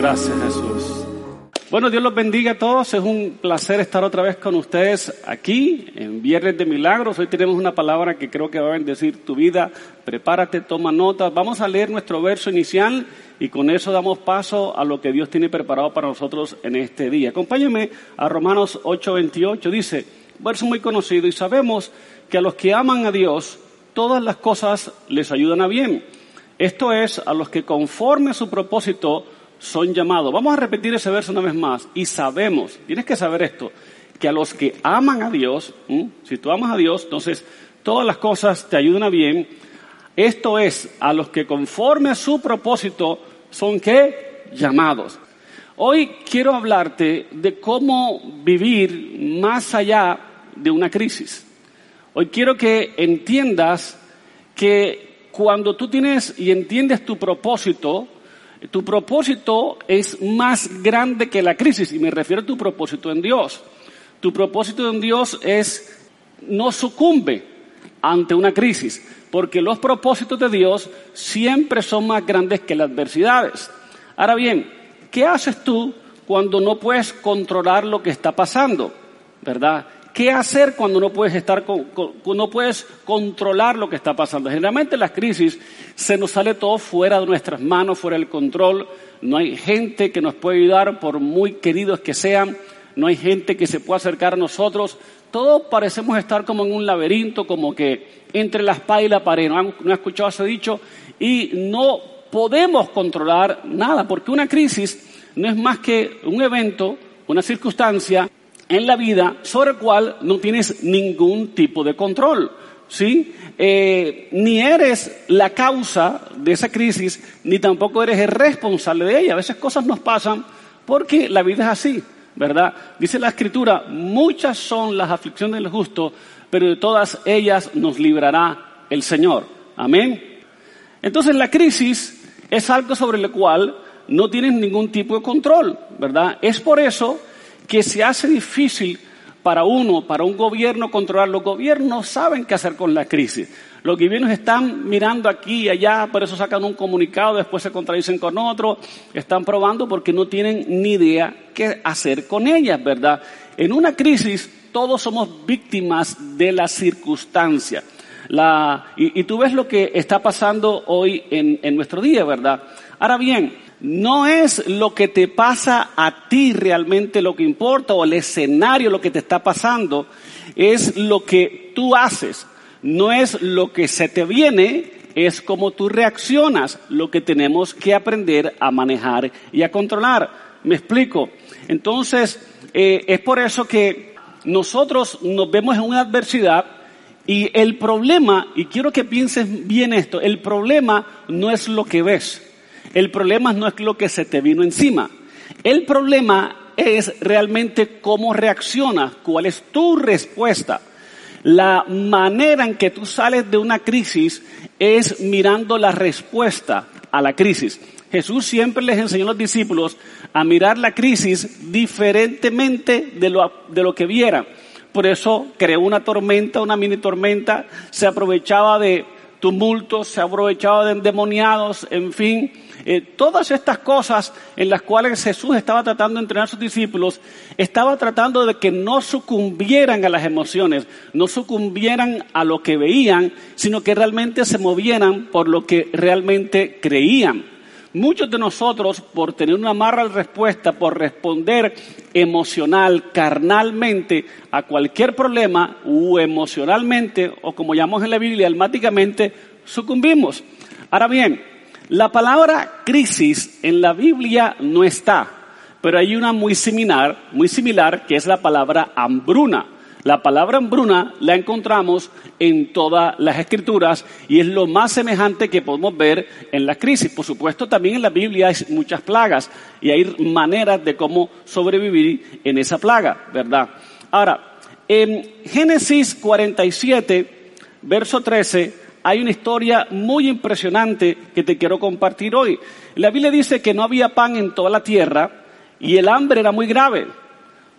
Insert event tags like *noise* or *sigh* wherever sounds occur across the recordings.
Gracias Jesús. Bueno, Dios los bendiga a todos. Es un placer estar otra vez con ustedes aquí en Viernes de Milagros. Hoy tenemos una palabra que creo que va a bendecir tu vida. Prepárate, toma nota. Vamos a leer nuestro verso inicial y con eso damos paso a lo que Dios tiene preparado para nosotros en este día. Acompáñenme a Romanos 8:28. Dice, verso muy conocido, y sabemos que a los que aman a Dios, todas las cosas les ayudan a bien. Esto es, a los que conforme a su propósito son llamados. Vamos a repetir ese verso una vez más. Y sabemos, tienes que saber esto, que a los que aman a Dios, si tú amas a Dios, entonces todas las cosas te ayudan a bien. Esto es, a los que conforme a su propósito son que llamados. Hoy quiero hablarte de cómo vivir más allá de una crisis. Hoy quiero que entiendas que cuando tú tienes y entiendes tu propósito, tu propósito es más grande que la crisis y me refiero a tu propósito en Dios. Tu propósito en Dios es no sucumbe ante una crisis, porque los propósitos de Dios siempre son más grandes que las adversidades. Ahora bien, ¿qué haces tú cuando no puedes controlar lo que está pasando? ¿Verdad? ¿Qué hacer cuando no puedes estar no puedes controlar lo que está pasando? Generalmente en las crisis se nos sale todo fuera de nuestras manos, fuera del control. No hay gente que nos pueda ayudar por muy queridos que sean. No hay gente que se pueda acercar a nosotros. Todos parecemos estar como en un laberinto, como que entre la espada y la pared. ¿No han, no escuchado ese dicho? Y no podemos controlar nada, porque una crisis no es más que un evento, una circunstancia en la vida sobre el cual no tienes ningún tipo de control. ¿Sí? Eh, ni eres la causa de esa crisis, ni tampoco eres el responsable de ella. A veces cosas nos pasan porque la vida es así, ¿verdad? Dice la escritura, muchas son las aflicciones del justo, pero de todas ellas nos librará el Señor. Amén. Entonces la crisis es algo sobre lo cual no tienes ningún tipo de control, ¿verdad? Es por eso que se hace difícil para uno, para un gobierno controlar. Los gobiernos saben qué hacer con la crisis. Los gobiernos están mirando aquí y allá, por eso sacan un comunicado, después se contradicen con otro, están probando porque no tienen ni idea qué hacer con ellas, ¿verdad? En una crisis todos somos víctimas de la circunstancia. La, y, tú ves lo que está pasando hoy en, en nuestro día, ¿verdad? Ahora bien, no es lo que te pasa a ti realmente lo que importa o el escenario lo que te está pasando, es lo que tú haces, no es lo que se te viene, es como tú reaccionas lo que tenemos que aprender a manejar y a controlar. Me explico. Entonces, eh, es por eso que nosotros nos vemos en una adversidad y el problema, y quiero que pienses bien esto, el problema no es lo que ves. El problema no es lo que se te vino encima. El problema es realmente cómo reaccionas, cuál es tu respuesta. La manera en que tú sales de una crisis es mirando la respuesta a la crisis. Jesús siempre les enseñó a los discípulos a mirar la crisis diferentemente de lo, de lo que vieran. Por eso creó una tormenta, una mini tormenta, se aprovechaba de tumultos, se aprovechaba de endemoniados, en fin, eh, todas estas cosas en las cuales Jesús estaba tratando de entrenar a sus discípulos, estaba tratando de que no sucumbieran a las emociones, no sucumbieran a lo que veían, sino que realmente se movieran por lo que realmente creían. Muchos de nosotros, por tener una mala respuesta, por responder emocional, carnalmente a cualquier problema, o emocionalmente, o como llamamos en la Biblia, almáticamente, sucumbimos. Ahora bien, la palabra crisis en la Biblia no está, pero hay una muy similar, muy similar que es la palabra hambruna. La palabra hambruna la encontramos en todas las escrituras y es lo más semejante que podemos ver en la crisis. Por supuesto, también en la Biblia hay muchas plagas y hay maneras de cómo sobrevivir en esa plaga, ¿verdad? Ahora, en Génesis 47, verso 13, hay una historia muy impresionante que te quiero compartir hoy. La Biblia dice que no había pan en toda la tierra y el hambre era muy grave,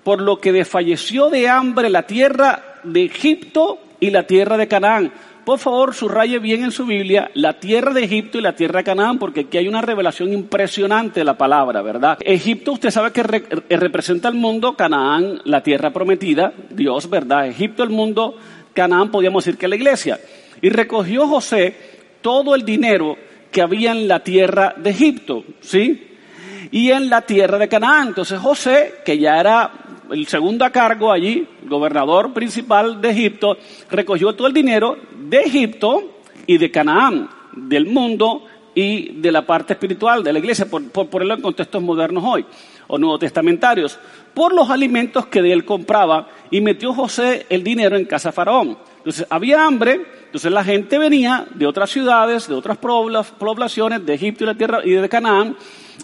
por lo que desfalleció de hambre la tierra de Egipto y la tierra de Canaán, por favor subraye bien en su Biblia la tierra de Egipto y la tierra de Canaán, porque aquí hay una revelación impresionante de la palabra, ¿verdad? Egipto, usted sabe que representa el mundo, Canaán, la tierra prometida, Dios, ¿verdad? Egipto, el mundo, Canaán, podríamos decir que la iglesia. Y recogió José todo el dinero que había en la tierra de Egipto, ¿sí? Y en la tierra de Canaán. Entonces José, que ya era el segundo a cargo allí, gobernador principal de Egipto, recogió todo el dinero de Egipto y de Canaán, del mundo y de la parte espiritual de la iglesia, por, ponerlo en contextos modernos hoy, o nuevos testamentarios, por los alimentos que de él compraba, y metió José el dinero en casa de Faraón. Entonces había hambre, entonces la gente venía de otras ciudades, de otras poblaciones, de Egipto y la tierra y de Canaán,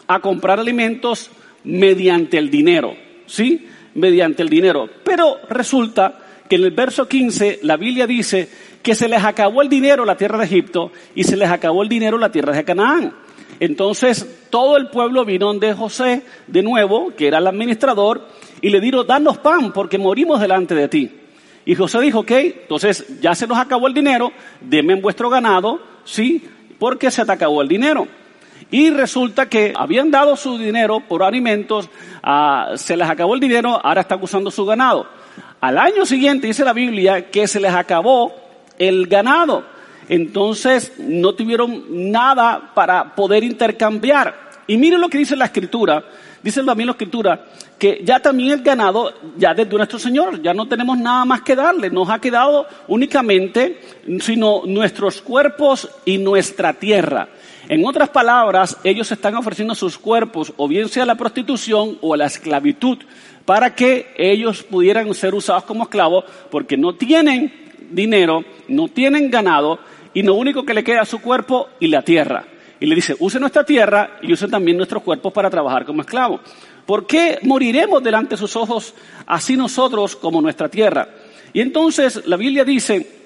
a comprar alimentos mediante el dinero, ¿sí? mediante el dinero. Pero resulta que en el verso 15 la Biblia dice que se les acabó el dinero la tierra de Egipto y se les acabó el dinero la tierra de Canaán. Entonces todo el pueblo vino de José de nuevo, que era el administrador, y le dijo, danos pan porque morimos delante de ti. Y José dijo, ok, entonces ya se nos acabó el dinero, denme en vuestro ganado, sí, porque se te acabó el dinero. Y resulta que habían dado su dinero por alimentos, ah, se les acabó el dinero, ahora están usando su ganado. Al año siguiente dice la Biblia que se les acabó el ganado. Entonces no tuvieron nada para poder intercambiar. Y miren lo que dice la escritura. Dice también la escritura que ya también el ganado, ya desde nuestro Señor, ya no tenemos nada más que darle. Nos ha quedado únicamente, sino nuestros cuerpos y nuestra tierra. En otras palabras, ellos están ofreciendo sus cuerpos o bien sea la prostitución o a la esclavitud para que ellos pudieran ser usados como esclavos porque no tienen dinero, no tienen ganado y lo único que le queda es su cuerpo y la tierra. Y le dice, use nuestra tierra y use también nuestros cuerpos para trabajar como esclavos. ¿Por qué moriremos delante de sus ojos así nosotros como nuestra tierra? Y entonces la Biblia dice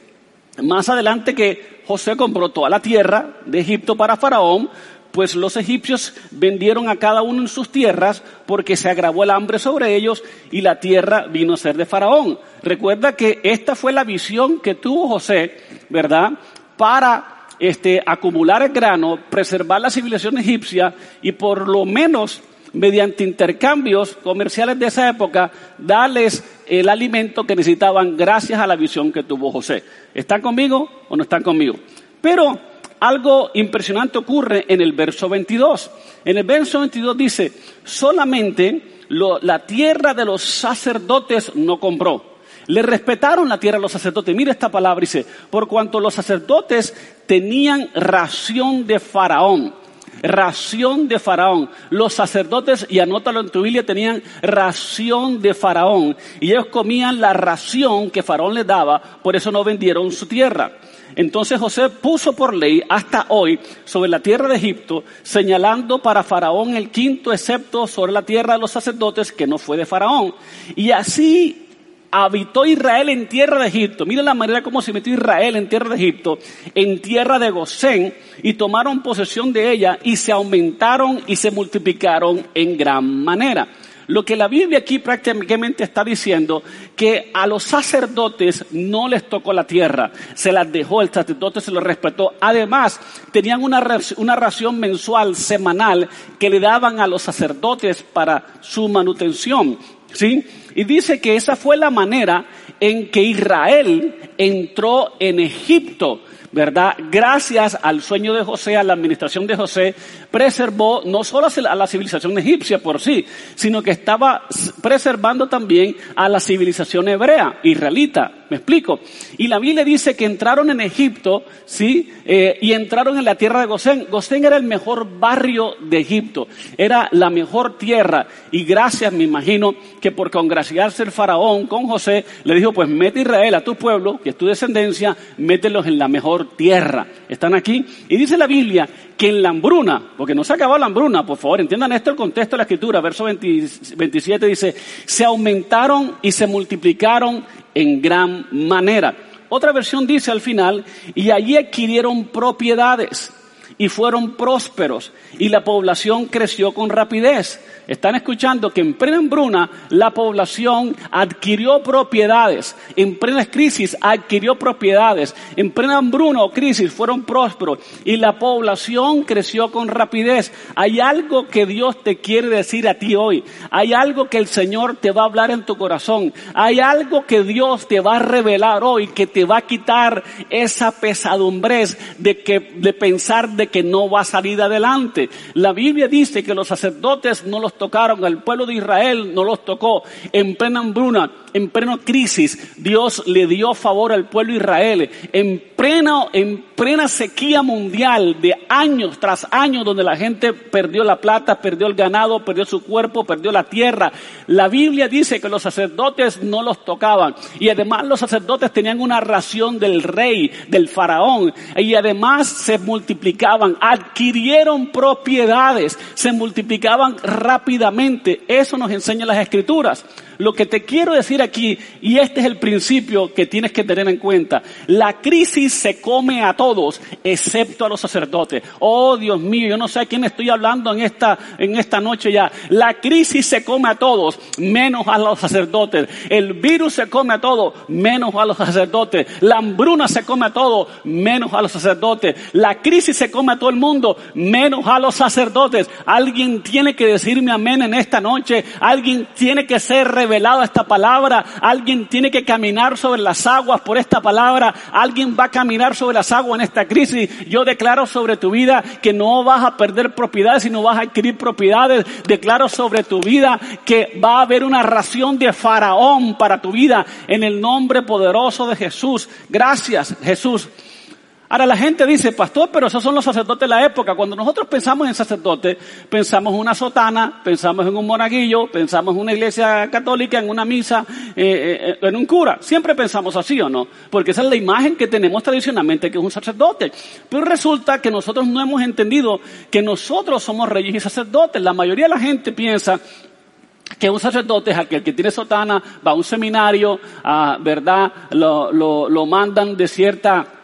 más adelante que José compró toda la tierra de Egipto para Faraón, pues los egipcios vendieron a cada uno en sus tierras porque se agravó el hambre sobre ellos y la tierra vino a ser de Faraón. Recuerda que esta fue la visión que tuvo José, ¿verdad? Para este, acumular grano, preservar la civilización egipcia y por lo menos mediante intercambios comerciales de esa época, darles el alimento que necesitaban gracias a la visión que tuvo José. ¿Están conmigo o no están conmigo? Pero algo impresionante ocurre en el verso 22. En el verso 22 dice, solamente la tierra de los sacerdotes no compró. Le respetaron la tierra a los sacerdotes. Mira esta palabra, dice, por cuanto los sacerdotes tenían ración de faraón ración de Faraón. Los sacerdotes, y anótalo en tu Biblia, tenían ración de Faraón. Y ellos comían la ración que Faraón les daba, por eso no vendieron su tierra. Entonces José puso por ley hasta hoy sobre la tierra de Egipto, señalando para Faraón el quinto excepto sobre la tierra de los sacerdotes que no fue de Faraón. Y así habitó Israel en tierra de Egipto. Miren la manera como se metió Israel en tierra de Egipto, en tierra de Gosén, y tomaron posesión de ella y se aumentaron y se multiplicaron en gran manera. Lo que la Biblia aquí prácticamente está diciendo que a los sacerdotes no les tocó la tierra, se las dejó, el sacerdote se lo respetó. Además, tenían una, una ración mensual, semanal, que le daban a los sacerdotes para su manutención. ¿Sí? Y dice que esa fue la manera en que Israel entró en Egipto. ¿verdad? Gracias al sueño de José, a la administración de José, preservó no solo a la civilización egipcia por sí, sino que estaba preservando también a la civilización hebrea, israelita. ¿Me explico? Y la Biblia dice que entraron en Egipto, ¿sí? Eh, y entraron en la tierra de Gosén. Gosén era el mejor barrio de Egipto, era la mejor tierra. Y gracias, me imagino, que por congraciarse el faraón con José, le dijo, pues mete Israel a tu pueblo, que es tu descendencia, mételos en la mejor tierra. ¿Están aquí? Y dice la Biblia que en la hambruna, porque no se acabó la hambruna, por favor, entiendan esto el contexto de la escritura, verso 27 dice, se aumentaron y se multiplicaron en gran manera. Otra versión dice al final, y allí adquirieron propiedades. Y fueron prósperos y la población creció con rapidez. Están escuchando que en plena hambruna la población adquirió propiedades, en plena crisis adquirió propiedades, en plena hambruna o crisis fueron prósperos y la población creció con rapidez. Hay algo que Dios te quiere decir a ti hoy, hay algo que el Señor te va a hablar en tu corazón, hay algo que Dios te va a revelar hoy que te va a quitar esa pesadumbre de que de pensar que no va a salir adelante. La Biblia dice que los sacerdotes no los tocaron, el pueblo de Israel no los tocó. En plena hambruna, en plena crisis, Dios le dio favor al pueblo de Israel. En plena, en plena sequía mundial de años tras años donde la gente perdió la plata, perdió el ganado, perdió su cuerpo, perdió la tierra. La Biblia dice que los sacerdotes no los tocaban. Y además los sacerdotes tenían una ración del rey, del faraón. Y además se multiplicaban, adquirieron propiedades, se multiplicaban rápidamente. Eso nos enseñan las escrituras. Lo que te quiero decir aquí, y este es el principio que tienes que tener en cuenta, la crisis se come a todos, excepto a los sacerdotes. Oh Dios mío, yo no sé a quién estoy hablando en esta, en esta noche ya. La crisis se come a todos, menos a los sacerdotes. El virus se come a todos, menos a los sacerdotes. La hambruna se come a todos, menos a los sacerdotes. La crisis se come a todo el mundo, menos a los sacerdotes. Alguien tiene que decirme amén en esta noche. Alguien tiene que ser revelado esta palabra. Alguien tiene que caminar sobre las aguas por esta palabra. Alguien va a caminar sobre las aguas en esta crisis. Yo declaro sobre tu vida que no vas a perder propiedades, sino vas a adquirir propiedades. Declaro sobre tu vida que va a haber una ración de faraón para tu vida en el nombre poderoso de Jesús. Gracias, Jesús. Ahora la gente dice, pastor, pero esos son los sacerdotes de la época. Cuando nosotros pensamos en sacerdote, pensamos en una sotana, pensamos en un monaguillo, pensamos en una iglesia católica, en una misa, eh, eh, en un cura. Siempre pensamos así o no, porque esa es la imagen que tenemos tradicionalmente que es un sacerdote. Pero resulta que nosotros no hemos entendido que nosotros somos reyes y sacerdotes. La mayoría de la gente piensa que un sacerdote es aquel que tiene sotana, va a un seminario, ah, ¿verdad? Lo, lo, lo mandan de cierta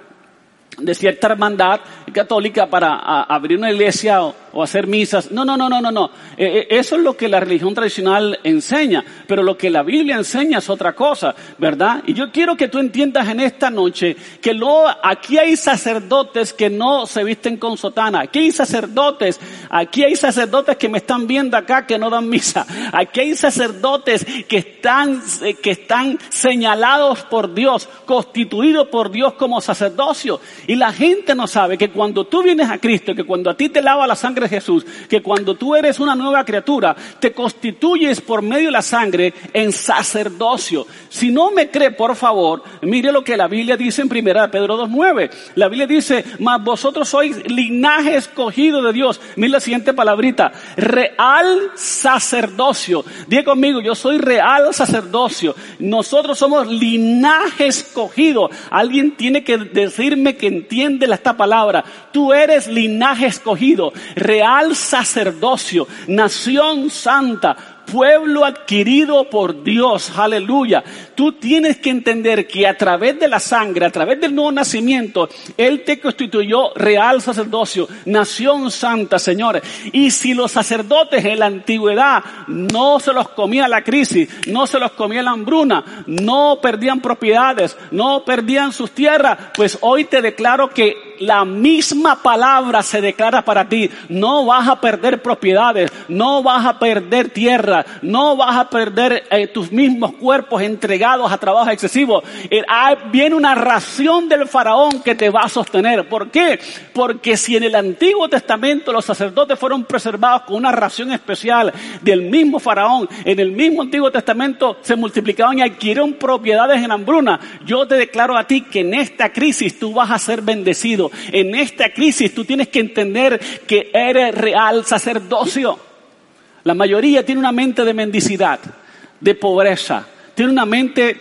de cierta hermandad católica para abrir una iglesia o, hacer misas. No, no, no, no, no, no. Eh, eh, eso es lo que la religión tradicional enseña, pero lo que la Biblia enseña es otra cosa, ¿verdad? Y yo quiero que tú entiendas en esta noche que lo, aquí hay sacerdotes que no se visten con sotana. Aquí hay sacerdotes, aquí hay sacerdotes que me están viendo acá que no dan misa. Aquí hay sacerdotes que están, eh, que están señalados por Dios, constituidos por Dios como sacerdocio. Y la gente no sabe que cuando tú vienes a Cristo, que cuando a ti te lava la sangre de Jesús, que cuando tú eres una nueva criatura, te constituyes por medio de la sangre en sacerdocio. Si no me cree, por favor, mire lo que la Biblia dice en 1 Pedro 2.9. La Biblia dice, mas vosotros sois linaje escogido de Dios. Mira la siguiente palabrita, real sacerdocio. Diga conmigo, yo soy real sacerdocio. Nosotros somos linaje escogido. Alguien tiene que decirme que entiende esta palabra. Tú eres linaje escogido, real sacerdocio, nación santa, pueblo adquirido por Dios, aleluya. Tú tienes que entender que a través de la sangre, a través del nuevo nacimiento, Él te constituyó real sacerdocio, nación santa, señores. Y si los sacerdotes en la antigüedad no se los comía la crisis, no se los comía la hambruna, no perdían propiedades, no perdían sus tierras, pues hoy te declaro que la misma palabra se declara para ti. No vas a perder propiedades, no vas a perder tierra, no vas a perder eh, tus mismos cuerpos entregados a trabajo excesivo. Eh, viene una ración del faraón que te va a sostener. ¿Por qué? Porque si en el Antiguo Testamento los sacerdotes fueron preservados con una ración especial del mismo faraón, en el mismo Antiguo Testamento se multiplicaban y adquirieron propiedades en hambruna. Yo te declaro a ti que en esta crisis tú vas a ser bendecido. En esta crisis tú tienes que entender que eres real sacerdocio. La mayoría tiene una mente de mendicidad, de pobreza, tiene una mente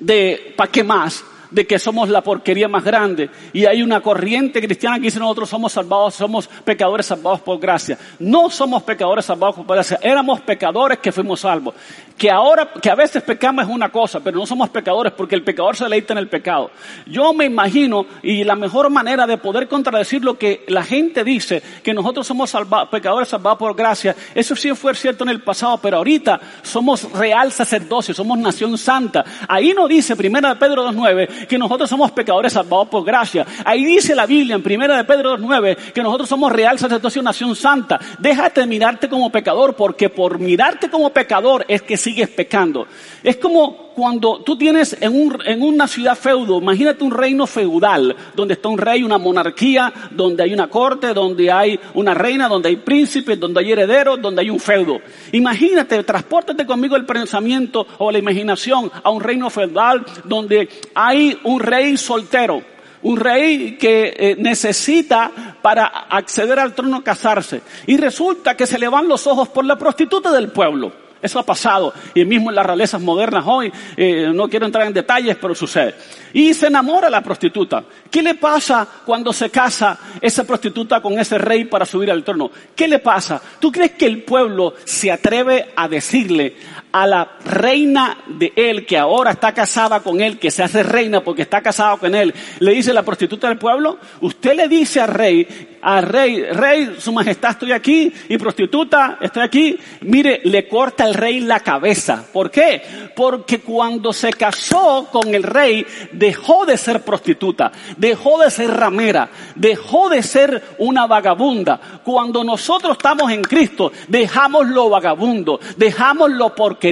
de ¿para qué más? de que somos la porquería más grande y hay una corriente cristiana que dice nosotros somos salvados, somos pecadores salvados por gracia. No somos pecadores salvados por gracia, éramos pecadores que fuimos salvos. Que ahora, que a veces pecamos es una cosa, pero no somos pecadores porque el pecador se deleita en el pecado. Yo me imagino, y la mejor manera de poder contradecir lo que la gente dice, que nosotros somos pecadores salvados por gracia, eso sí fue cierto en el pasado, pero ahorita somos real sacerdocio, somos nación santa. Ahí no dice, primera de Pedro 2.9, que nosotros somos pecadores salvados por gracia. Ahí dice la Biblia en primera de Pedro 2.9, que nosotros somos real sacerdocio, nación santa. Déjate mirarte como pecador, porque por mirarte como pecador es que sigues pecando. Es como cuando tú tienes en, un, en una ciudad feudo, imagínate un reino feudal, donde está un rey, una monarquía, donde hay una corte, donde hay una reina, donde hay príncipes, donde hay herederos, donde hay un feudo. Imagínate, transpórtate conmigo el pensamiento o la imaginación a un reino feudal donde hay un rey soltero un rey que eh, necesita para acceder al trono casarse. Y resulta que se le van los ojos por la prostituta del pueblo. Eso ha pasado. Y mismo en las realezas modernas hoy, eh, no quiero entrar en detalles, pero sucede. Y se enamora la prostituta. ¿Qué le pasa cuando se casa esa prostituta con ese rey para subir al trono? ¿Qué le pasa? ¿Tú crees que el pueblo se atreve a decirle a la reina de él, que ahora está casada con él, que se hace reina porque está casada con él, le dice la prostituta del pueblo, usted le dice al rey, al rey, rey, su majestad estoy aquí, y prostituta, estoy aquí, mire, le corta el rey la cabeza. ¿Por qué? Porque cuando se casó con el rey, dejó de ser prostituta, dejó de ser ramera, dejó de ser una vagabunda. Cuando nosotros estamos en Cristo, dejamos lo vagabundo, dejamos lo porque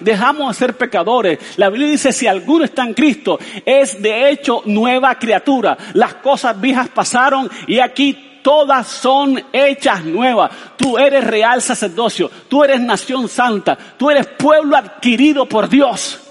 dejamos de ser pecadores. La Biblia dice, si alguno está en Cristo, es de hecho nueva criatura. Las cosas viejas pasaron y aquí todas son hechas nuevas. Tú eres real sacerdocio, tú eres nación santa, tú eres pueblo adquirido por Dios.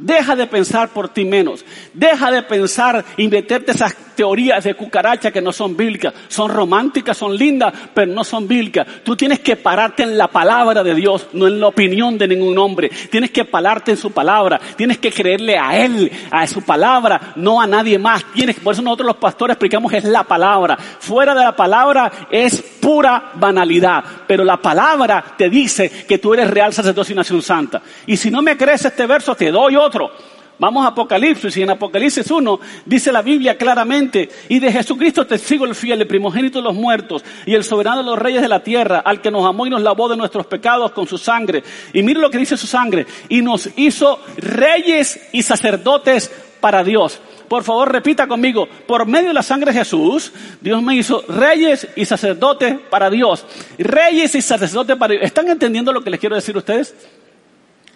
Deja de pensar por ti menos. Deja de pensar y meterte esas teorías de cucaracha que no son bíblicas. Son románticas, son lindas, pero no son bíblicas. Tú tienes que pararte en la palabra de Dios, no en la opinión de ningún hombre. Tienes que pararte en su palabra. Tienes que creerle a Él, a su palabra, no a nadie más. Tienes, por eso nosotros los pastores explicamos es la palabra. Fuera de la palabra es pura banalidad. Pero la palabra te dice que tú eres real sacerdocio y nación santa. Y si no me crees este verso, te doy otro Vamos a Apocalipsis y en Apocalipsis 1 dice la Biblia claramente, y de Jesucristo testigo el fiel, el primogénito de los muertos y el soberano de los reyes de la tierra, al que nos amó y nos lavó de nuestros pecados con su sangre. Y mire lo que dice su sangre, y nos hizo reyes y sacerdotes para Dios. Por favor, repita conmigo, por medio de la sangre de Jesús, Dios me hizo reyes y sacerdotes para Dios. Reyes y sacerdotes para Dios. ¿Están entendiendo lo que les quiero decir a ustedes?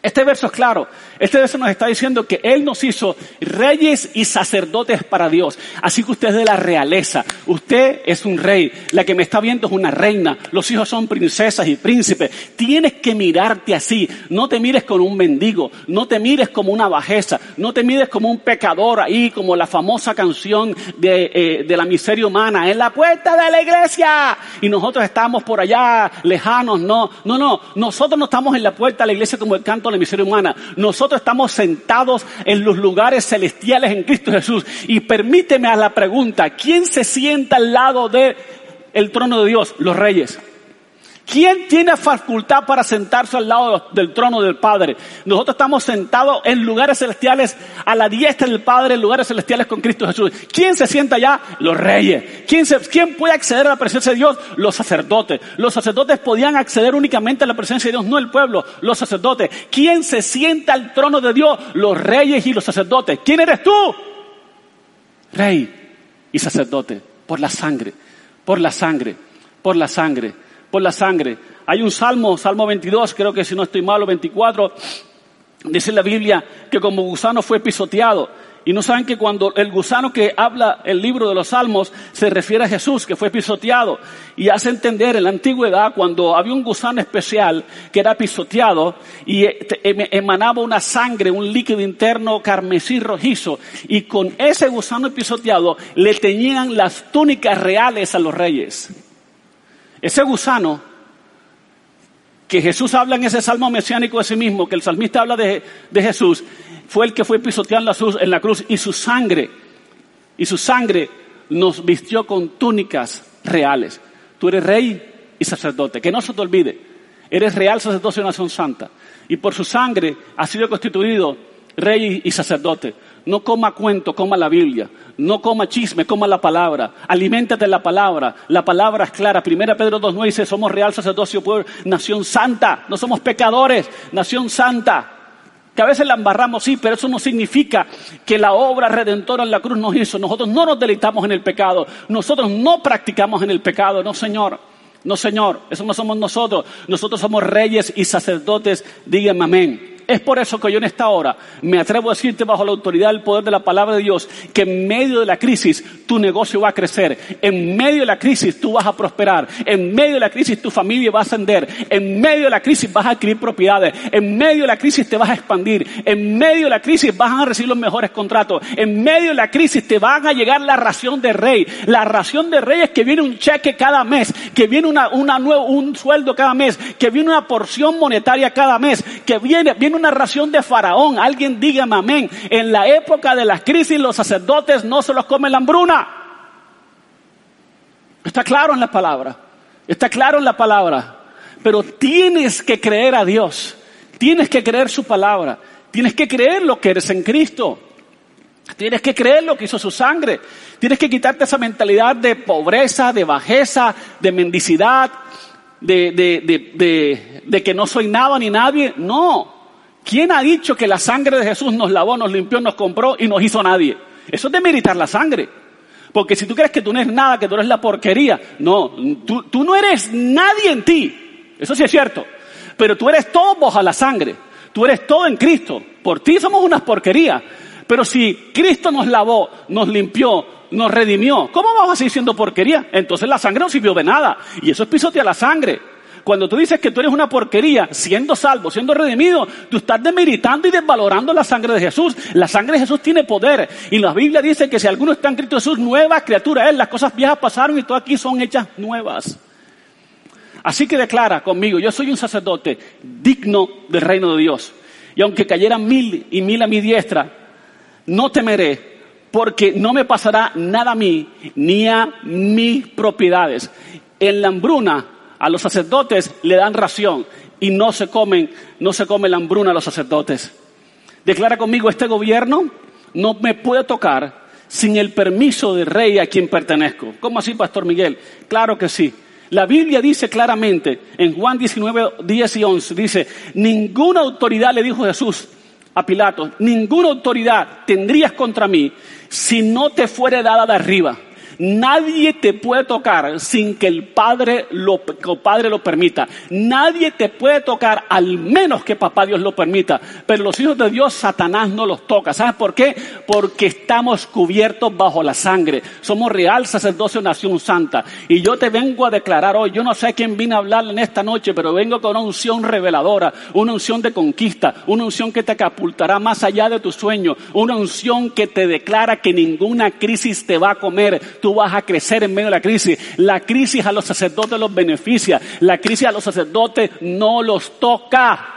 Este verso es claro. Este verso nos está diciendo que Él nos hizo reyes y sacerdotes para Dios. Así que usted es de la realeza. Usted es un rey. La que me está viendo es una reina. Los hijos son princesas y príncipes. Tienes que mirarte así. No te mires como un mendigo. No te mires como una bajeza. No te mires como un pecador ahí, como la famosa canción de, eh, de la miseria humana. En la puerta de la iglesia. Y nosotros estamos por allá lejanos. No, no, no. Nosotros no estamos en la puerta de la iglesia como el canto la miseria humana. Nosotros estamos sentados en los lugares celestiales en Cristo Jesús. Y permíteme a la pregunta, ¿quién se sienta al lado del el trono de Dios? Los reyes. ¿Quién tiene facultad para sentarse al lado del trono del Padre? Nosotros estamos sentados en lugares celestiales a la diestra del Padre, en lugares celestiales con Cristo Jesús. ¿Quién se sienta allá? Los reyes. ¿Quién, ¿Quién puede acceder a la presencia de Dios? Los sacerdotes. Los sacerdotes podían acceder únicamente a la presencia de Dios, no el pueblo, los sacerdotes. ¿Quién se sienta al trono de Dios? Los reyes y los sacerdotes. ¿Quién eres tú? Rey y sacerdote. Por la sangre, por la sangre, por la sangre por la sangre. Hay un salmo, Salmo 22, creo que si no estoy malo, 24, dice la Biblia que como gusano fue pisoteado. Y no saben que cuando el gusano que habla el libro de los salmos se refiere a Jesús, que fue pisoteado. Y hace entender en la antigüedad cuando había un gusano especial que era pisoteado y em, emanaba una sangre, un líquido interno carmesí rojizo. Y con ese gusano pisoteado le teñían las túnicas reales a los reyes. Ese gusano que Jesús habla en ese salmo mesiánico de sí mismo, que el salmista habla de, Jesús, fue el que fue pisoteado en la, cruz, y su sangre, y su sangre nos vistió con túnicas reales. Tú eres rey y sacerdote. Que no se te olvide Eres real sacerdocio de nación santa. Y por su sangre ha sido constituido rey y sacerdote. No coma cuento, coma la Biblia. No coma chisme, coma la palabra. Aliméntate de la palabra. La palabra es clara. Primera Pedro 2.9 dice, somos real sacerdocio, pueblo, nación santa. No somos pecadores, nación santa. Que a veces la embarramos, sí, pero eso no significa que la obra redentora en la cruz nos hizo. Nosotros no nos deleitamos en el pecado. Nosotros no practicamos en el pecado. No, Señor. No, Señor. Eso no somos nosotros. Nosotros somos reyes y sacerdotes. Díganme amén. Es por eso que yo en esta hora me atrevo a decirte bajo la autoridad del poder de la palabra de Dios que en medio de la crisis tu negocio va a crecer, en medio de la crisis tú vas a prosperar, en medio de la crisis tu familia va a ascender, en medio de la crisis vas a adquirir propiedades, en medio de la crisis te vas a expandir, en medio de la crisis vas a recibir los mejores contratos, en medio de la crisis te van a llegar la ración de rey. La ración de rey es que viene un cheque cada mes, que viene una, un sueldo cada mes, que viene una porción monetaria cada mes, que viene, viene una ración de faraón. Alguien dígame amén. En la época de las crisis los sacerdotes no se los come la hambruna. Está claro en la palabra. Está claro en la palabra. Pero tienes que creer a Dios. Tienes que creer su palabra. Tienes que creer lo que eres en Cristo. Tienes que creer lo que hizo su sangre. Tienes que quitarte esa mentalidad de pobreza, de bajeza, de mendicidad, de, de, de que no soy nada ni nadie. No. ¿Quién ha dicho que la sangre de Jesús nos lavó, nos limpió, nos compró y nos hizo nadie? Eso es de meritar la sangre. Porque si tú crees que tú no eres nada, que tú eres la porquería, no, tú, no eres nadie en ti. Eso sí es cierto. Pero tú eres todo bajo la sangre. Tú eres todo en Cristo. Por ti somos unas porquerías. Pero si Cristo nos lavó, nos limpió, nos redimió, ¿cómo vamos a seguir siendo porquería? Entonces la sangre no sirvió de nada. Y eso es pisotear la sangre. Cuando tú dices que tú eres una porquería, siendo salvo, siendo redimido, tú estás demeritando y desvalorando la sangre de Jesús. La sangre de Jesús tiene poder. Y la Biblia dice que si alguno está en Cristo Jesús, nueva criatura es. Las cosas viejas pasaron y todas aquí son hechas nuevas. Así que declara conmigo, yo soy un sacerdote digno del reino de Dios. Y aunque cayeran mil y mil a mi diestra, no temeré, porque no me pasará nada a mí ni a mis propiedades. En la hambruna a los sacerdotes le dan ración y no se comen, no se come la hambruna a los sacerdotes. Declara conmigo, este gobierno no me puede tocar sin el permiso del rey a quien pertenezco. ¿Cómo así, Pastor Miguel? Claro que sí. La Biblia dice claramente en Juan 19, 10 y 11, dice, ninguna autoridad le dijo Jesús a Pilato, ninguna autoridad tendrías contra mí si no te fuere dada de arriba. Nadie te puede tocar sin que el Padre lo, Padre lo permita. Nadie te puede tocar al menos que Papá Dios lo permita. Pero los hijos de Dios, Satanás no los toca. ¿Sabes por qué? Porque estamos cubiertos bajo la sangre. Somos real sacerdocio nación santa. Y yo te vengo a declarar hoy, yo no sé quién vine a hablar en esta noche, pero vengo con una unción reveladora, una unción de conquista, una unción que te capultará más allá de tu sueño, una unción que te declara que ninguna crisis te va a comer tú vas a crecer en medio de la crisis. La crisis a los sacerdotes los beneficia, la crisis a los sacerdotes no los toca.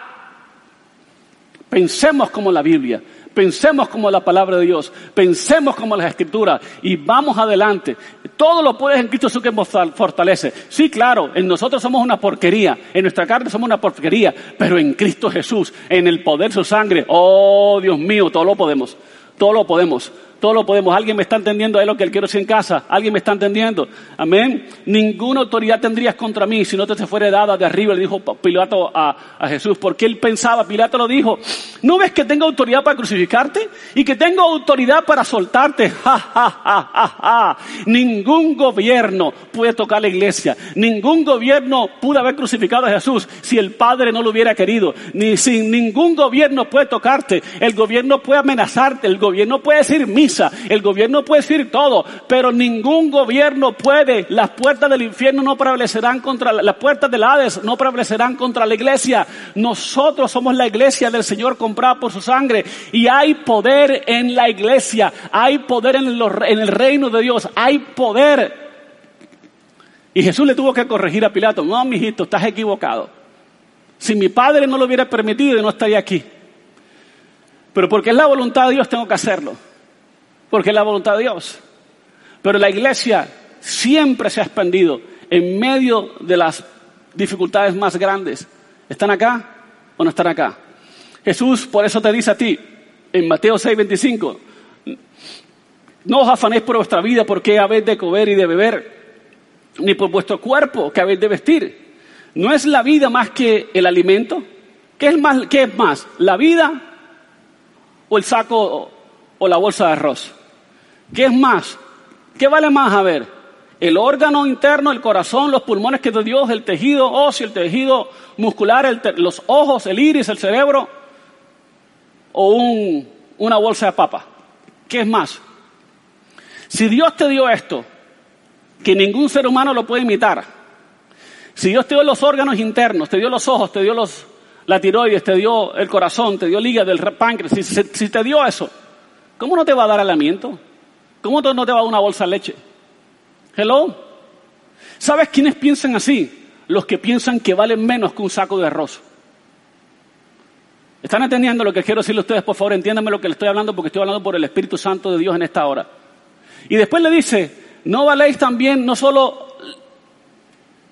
Pensemos como la Biblia, pensemos como la palabra de Dios, pensemos como las escrituras y vamos adelante. Todo lo puedes en Cristo Jesús que nos fortalece. Sí, claro, en nosotros somos una porquería, en nuestra carne somos una porquería, pero en Cristo Jesús, en el poder de su sangre, oh Dios mío, todo lo podemos, todo lo podemos. Todo lo podemos. ¿Alguien me está entendiendo? Es lo que él quiero decir en casa. ¿Alguien me está entendiendo? Amén. Ninguna autoridad tendrías contra mí si no te fuera dada de arriba, le dijo Pilato a, a Jesús. Porque él pensaba, Pilato lo dijo, ¿no ves que tengo autoridad para crucificarte? Y que tengo autoridad para soltarte. *laughs* Ja, ja, ja, ja, ja. Ningún gobierno puede tocar la iglesia. Ningún gobierno pudo haber crucificado a Jesús si el Padre no lo hubiera querido. Ni sin ningún gobierno puede tocarte. El gobierno puede amenazarte. El gobierno puede decir mí el gobierno puede decir todo, pero ningún gobierno puede. Las puertas del infierno no prevalecerán contra, las puertas del Hades no prevalecerán contra la iglesia. Nosotros somos la iglesia del Señor comprada por su sangre y hay poder en la iglesia, hay poder en, en el reino de Dios, hay poder. Y Jesús le tuvo que corregir a Pilato, no, mijito, estás equivocado. Si mi padre no lo hubiera permitido, no estaría aquí. Pero porque es la voluntad de Dios, tengo que hacerlo porque es la voluntad de Dios. Pero la iglesia siempre se ha expandido en medio de las dificultades más grandes. ¿Están acá o no están acá? Jesús por eso te dice a ti, en Mateo 6, 25, no os afanéis por vuestra vida, porque habéis de comer y de beber, ni por vuestro cuerpo, que habéis de vestir. ¿No es la vida más que el alimento? ¿Qué es más? Qué es más ¿La vida o el saco o la bolsa de arroz? ¿Qué es más? ¿Qué vale más? A ver, el órgano interno, el corazón, los pulmones que te Dios, el tejido óseo, el tejido muscular, los ojos, el iris, el cerebro, o un, una bolsa de papa. ¿Qué es más? Si Dios te dio esto, que ningún ser humano lo puede imitar, si Dios te dio los órganos internos, te dio los ojos, te dio los, la tiroides, te dio el corazón, te dio el hígado, el páncreas, si, te dio eso, ¿cómo no te va a dar aliento? ¿Cómo no te va a dar una bolsa de leche? Hello. ¿Sabes quiénes piensan así? Los que piensan que valen menos que un saco de arroz. ¿Están entendiendo lo que quiero decirle a ustedes? Por favor, entiéndanme lo que les estoy hablando porque estoy hablando por el Espíritu Santo de Dios en esta hora. Y después le dice, no valéis también no solo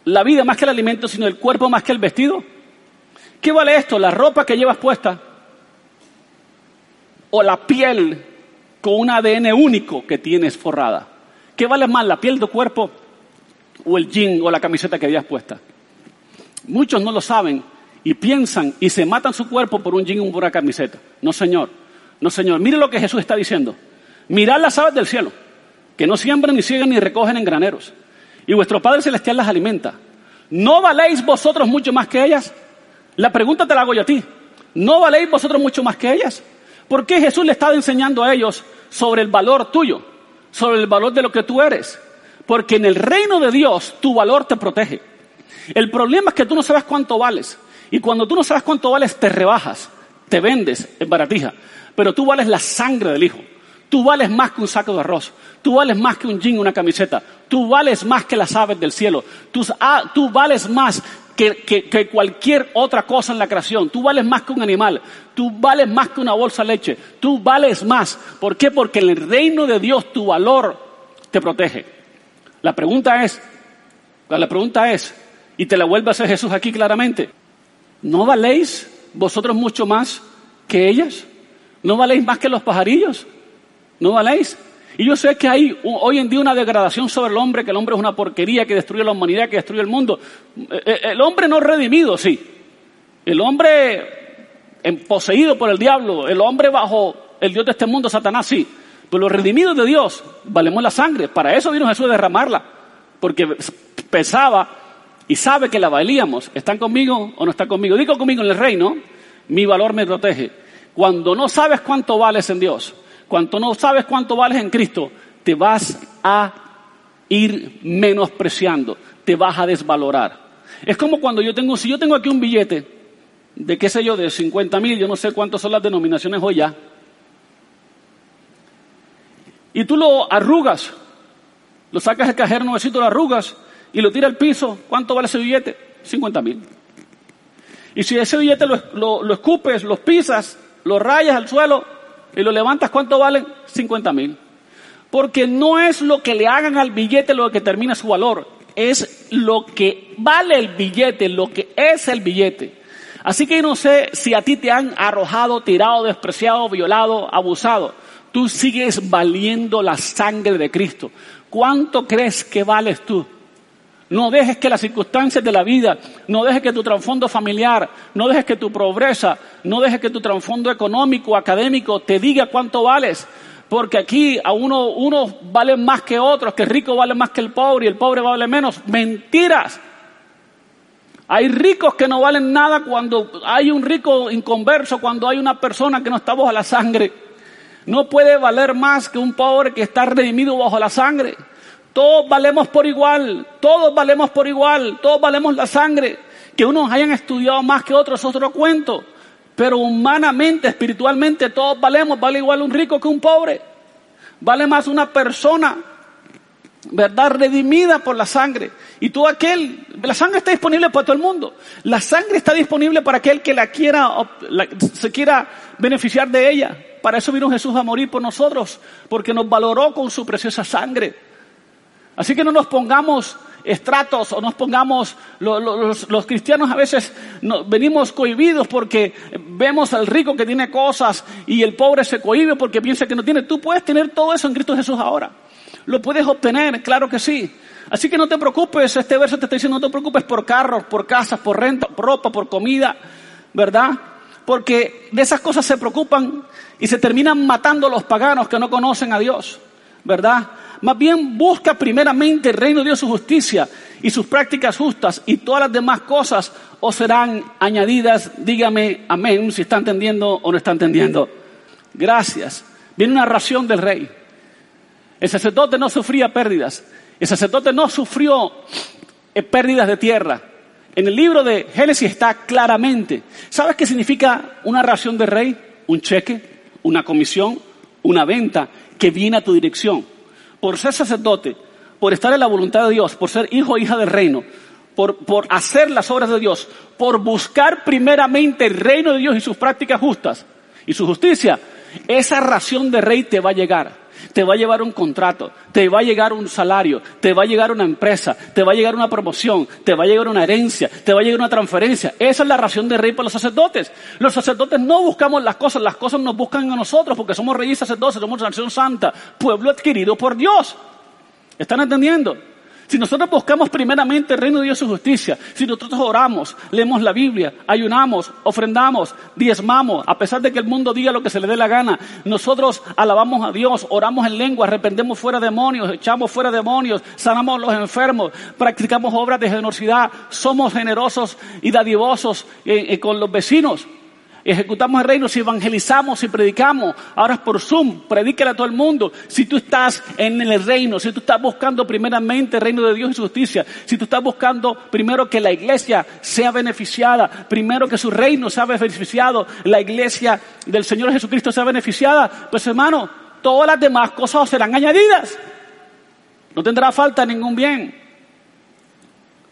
la vida más que el alimento, sino el cuerpo más que el vestido. ¿Qué vale esto? ¿La ropa que llevas puesta? ¿O la piel con un ADN único que tienes forrada? ¿Qué vale más, la piel de cuerpo o el jean o la camiseta que hayas puesta? Muchos no lo saben y piensan y se matan su cuerpo por un jean o por una camiseta. No, señor. No, señor. Mire lo que Jesús está diciendo. Mirad las aves del cielo que no siembran ni siguen ni recogen en graneros, y vuestro Padre Celestial las alimenta. ¿No valéis vosotros mucho más que ellas? La pregunta te la hago yo a ti. ¿No valéis vosotros mucho más que ellas? ¿Por qué Jesús le estaba enseñando a ellos sobre el valor tuyo, sobre el valor de lo que tú eres? Porque en el reino de Dios tu valor te protege. El problema es que tú no sabes cuánto vales. Y cuando tú no sabes cuánto vales, te rebajas, te vendes en baratija. Pero tú vales la sangre del Hijo. Tú vales más que un saco de arroz. Tú vales más que un jean, una camiseta. Tú vales más que las aves del cielo. Tú, tú vales más que, que, cualquier otra cosa en la creación. Tú vales más que un animal. Tú vales más que una bolsa de leche. Tú vales más. ¿Por qué? Porque en el reino de Dios tu valor te protege. La pregunta es, la pregunta es, y te la vuelve a hacer Jesús aquí claramente, ¿no valéis vosotros mucho más que ellas? ¿No valéis más que los pajarillos? ¿No valéis? Y yo sé que hay hoy en día una degradación sobre el hombre, que el hombre es una porquería, que destruye la humanidad, que destruye el mundo. Eh, eh, el hombre no redimido, sí. El hombre poseído por el diablo, el hombre bajo el Dios de este mundo, Satanás, sí. Pero los redimidos de Dios, valemos la sangre. Para eso vino Jesús a derramarla. Porque pesaba y sabe que la valíamos. ¿Están conmigo o no están conmigo? Digo conmigo en el reino, mi valor me protege. Cuando no sabes cuánto vales en Dios, cuando no sabes cuánto vales en Cristo, te vas a ir menospreciando, te vas a desvalorar. Es como cuando yo tengo, si yo tengo aquí un billete de qué sé yo, de 50 mil, yo no sé cuántas son las denominaciones hoy ya, y tú lo arrugas, lo sacas del cajero nuevecito, lo arrugas y lo tira al piso, ¿cuánto vale ese billete? 50 mil. Y si ese billete lo, lo escupes, lo pisas, lo rayas al suelo, y lo levantas, ¿cuánto vale? 50 mil. Porque no es lo que le hagan al billete lo que termina su valor, es lo que vale el billete, lo que es el billete. Así que no sé si a ti te han arrojado, tirado, despreciado, violado, abusado. Tú sigues valiendo la sangre de Cristo. ¿Cuánto crees que vales tú? No dejes que las circunstancias de la vida, no dejes que tu trasfondo familiar, no dejes que tu pobreza, no dejes que tu trasfondo económico, académico te diga cuánto vales. Porque aquí a uno, unos valen más que otros, que el rico vale más que el pobre y el pobre vale menos. Mentiras. Hay ricos que no valen nada cuando hay un rico inconverso, cuando hay una persona que no está bajo la sangre. No puede valer más que un pobre que está redimido bajo la sangre. Todos valemos por igual, todos valemos por igual, todos valemos la sangre. Que unos hayan estudiado más que otros es otro cuento. Pero humanamente, espiritualmente, todos valemos. Vale igual un rico que un pobre. Vale más una persona, ¿verdad? Redimida por la sangre. Y todo aquel, la sangre está disponible para todo el mundo. La sangre está disponible para aquel que la quiera, se quiera beneficiar de ella. Para eso vino Jesús a morir por nosotros, porque nos valoró con su preciosa sangre. Así que no nos pongamos estratos o nos pongamos, los, cristianos a veces venimos cohibidos porque vemos al rico que tiene cosas y el pobre se cohibe porque piensa que no tiene. Tú puedes tener todo eso en Cristo Jesús ahora. Lo puedes obtener, claro que sí. Así que no te preocupes, este verso te está diciendo, no te preocupes por carros, por casas, por renta, por ropa, por comida, ¿verdad? Porque de esas cosas se preocupan y se terminan matando los paganos que no conocen a Dios, ¿verdad? Más bien busca primeramente el reino de Dios, su justicia y sus prácticas justas y todas las demás cosas os serán añadidas. Dígame amén si está entendiendo o no está entendiendo. Gracias. Viene una ración del rey. El sacerdote no sufría pérdidas. El sacerdote no sufrió eh, pérdidas de tierra. En el libro de Génesis está claramente. ¿Sabes qué significa una ración de rey? Un cheque, una comisión, una venta que viene a tu dirección. Por ser sacerdote, por estar en la voluntad de Dios, por ser hijo o hija del reino, por, por hacer las obras de Dios, por buscar primeramente el reino de Dios y sus prácticas justas y su justicia, esa ración de rey te va a llegar te va a llevar un contrato, te va a llegar un salario, te va a llegar una empresa, te va a llegar una promoción, te va a llegar una herencia, te va a llegar una transferencia. Esa es la ración de rey para los sacerdotes. Los sacerdotes no buscamos las cosas, las cosas nos buscan a nosotros porque somos reyes sacerdotes, somos nación santa, pueblo adquirido por Dios. ¿Están entendiendo? Si nosotros buscamos primeramente el reino de Dios y su justicia, si nosotros oramos, leemos la Biblia, ayunamos, ofrendamos, diezmamos, a pesar de que el mundo diga lo que se le dé la gana, nosotros alabamos a Dios, oramos en lengua, arrependemos fuera demonios, echamos fuera demonios, sanamos a los enfermos, practicamos obras de generosidad, somos generosos y dadivosos eh, eh, con los vecinos ejecutamos el reino, si evangelizamos, si predicamos, ahora es por Zoom, predícale a todo el mundo. Si tú estás en el reino, si tú estás buscando primeramente el reino de Dios y su justicia, si tú estás buscando primero que la iglesia sea beneficiada, primero que su reino sea beneficiado, la iglesia del Señor Jesucristo sea beneficiada, pues hermano, todas las demás cosas serán añadidas. No tendrá falta ningún bien.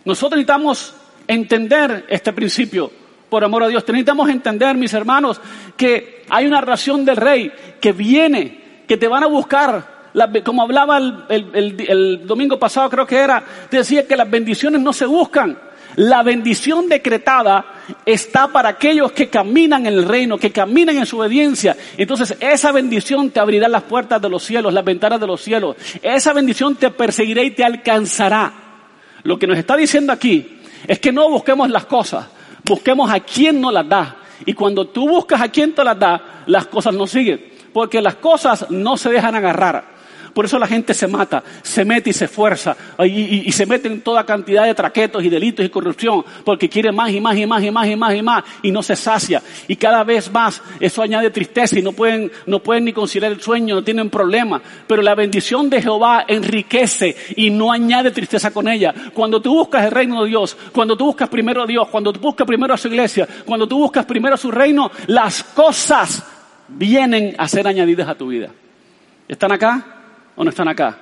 Nosotros necesitamos entender este principio por amor a Dios. Necesitamos entender, mis hermanos, que hay una ración del rey que viene, que te van a buscar. como hablaba el, domingo pasado, creo que era, decía que las bendiciones no se buscan. La bendición decretada está para aquellos que caminan en el reino, que caminan en su obediencia. Entonces esa bendición te abrirá las puertas de los cielos, las ventanas de los cielos. Esa bendición te perseguirá y te alcanzará. Lo que nos está diciendo aquí es que no busquemos las cosas, Busquemos a quien nos las da. Y cuando tú buscas a quien te las da, las cosas no siguen. Porque las cosas no se dejan agarrar. Por eso la gente se mata, se mete y se esfuerza y, se mete en toda cantidad de traquetos y delitos y corrupción porque quiere más y más y más y más y más y más y no se sacia. Y cada vez más eso añade tristeza y no pueden, no pueden ni conciliar el sueño, no tienen problema. Pero la bendición de Jehová enriquece y no añade tristeza con ella. Cuando tú buscas el reino de Dios, cuando tú buscas primero a Dios, cuando tú buscas primero a su iglesia, cuando tú buscas primero a su reino, las cosas vienen a ser añadidas a tu vida. ¿Están acá? O no están acá?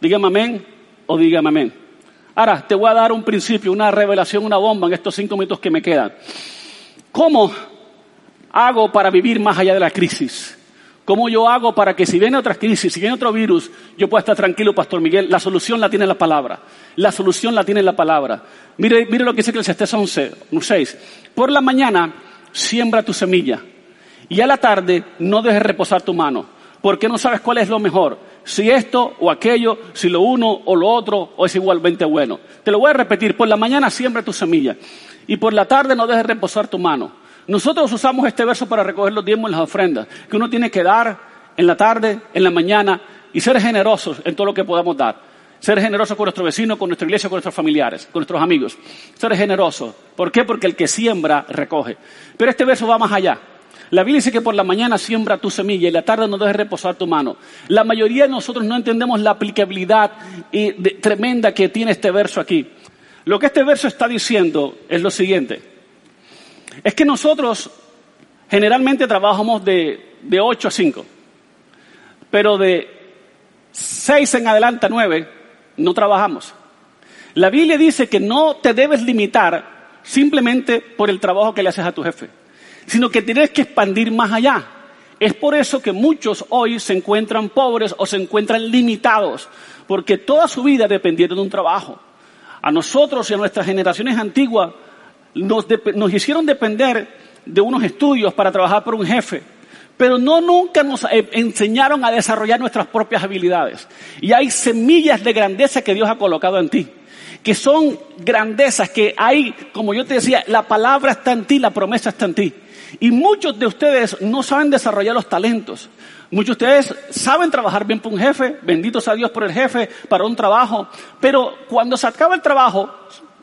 Dígame amén o dígame amén. Ahora, te voy a dar un principio, una revelación, una bomba en estos cinco minutos que me quedan. ¿Cómo hago para vivir más allá de la crisis? ¿Cómo yo hago para que si viene otra crisis, si viene otro virus, yo pueda estar tranquilo, Pastor Miguel? La solución la tiene la palabra. La solución la tiene la palabra. Mire, mire lo que dice el 11, 6. Por la mañana siembra tu semilla y a la tarde no dejes reposar tu mano, porque no sabes cuál es lo mejor si esto o aquello, si lo uno o lo otro, o es igualmente bueno. Te lo voy a repetir, por la mañana siembra tu semilla y por la tarde no dejes reposar tu mano. Nosotros usamos este verso para recoger los diezmos y las ofrendas, que uno tiene que dar en la tarde, en la mañana y ser generosos en todo lo que podamos dar. Ser generosos con nuestro vecino, con nuestra iglesia, con nuestros familiares, con nuestros amigos. Ser generosos. ¿Por qué? Porque el que siembra recoge. Pero este verso va más allá. La Biblia dice que por la mañana siembra tu semilla y la tarde no dejes reposar tu mano. La mayoría de nosotros no entendemos la aplicabilidad tremenda que tiene este verso aquí. Lo que este verso está diciendo es lo siguiente. Es que nosotros generalmente trabajamos de, de 8 a 5, pero de 6 en adelante a 9 no trabajamos. La Biblia dice que no te debes limitar simplemente por el trabajo que le haces a tu jefe sino que tienes que expandir más allá. Es por eso que muchos hoy se encuentran pobres o se encuentran limitados, porque toda su vida dependieron de un trabajo. a nosotros y a nuestras generaciones antiguas nos, nos hicieron depender de unos estudios para trabajar por un jefe pero no nunca nos eh, enseñaron a desarrollar nuestras propias habilidades. Y hay semillas de grandeza que Dios ha colocado en ti, que son grandezas que hay, como yo te decía, la palabra está en ti, la promesa está en ti. Y muchos de ustedes no saben desarrollar los talentos. Muchos de ustedes saben trabajar bien por un jefe, benditos a Dios por el jefe, para un trabajo, pero cuando se acaba el trabajo,